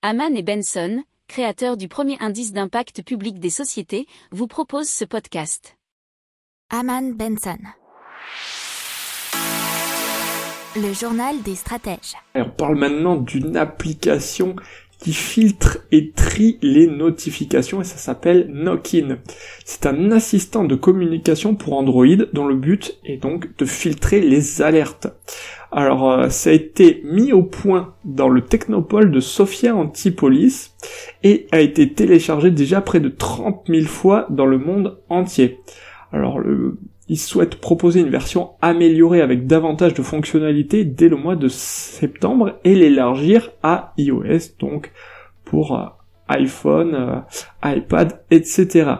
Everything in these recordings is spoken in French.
Haman et Benson, créateurs du premier indice d'impact public des sociétés, vous proposent ce podcast. Haman Benson. Le journal des stratèges. on parle maintenant d'une application qui filtre et trie les notifications et ça s'appelle Knockin. C'est un assistant de communication pour Android dont le but est donc de filtrer les alertes. Alors euh, ça a été mis au point dans le technopole de Sofia Antipolis et a été téléchargé déjà près de 30 000 fois dans le monde entier. Alors le il souhaite proposer une version améliorée avec davantage de fonctionnalités dès le mois de septembre et l'élargir à iOS, donc pour euh, iPhone, euh, iPad, etc.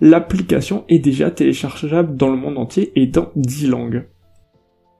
L'application est déjà téléchargeable dans le monde entier et dans 10 langues.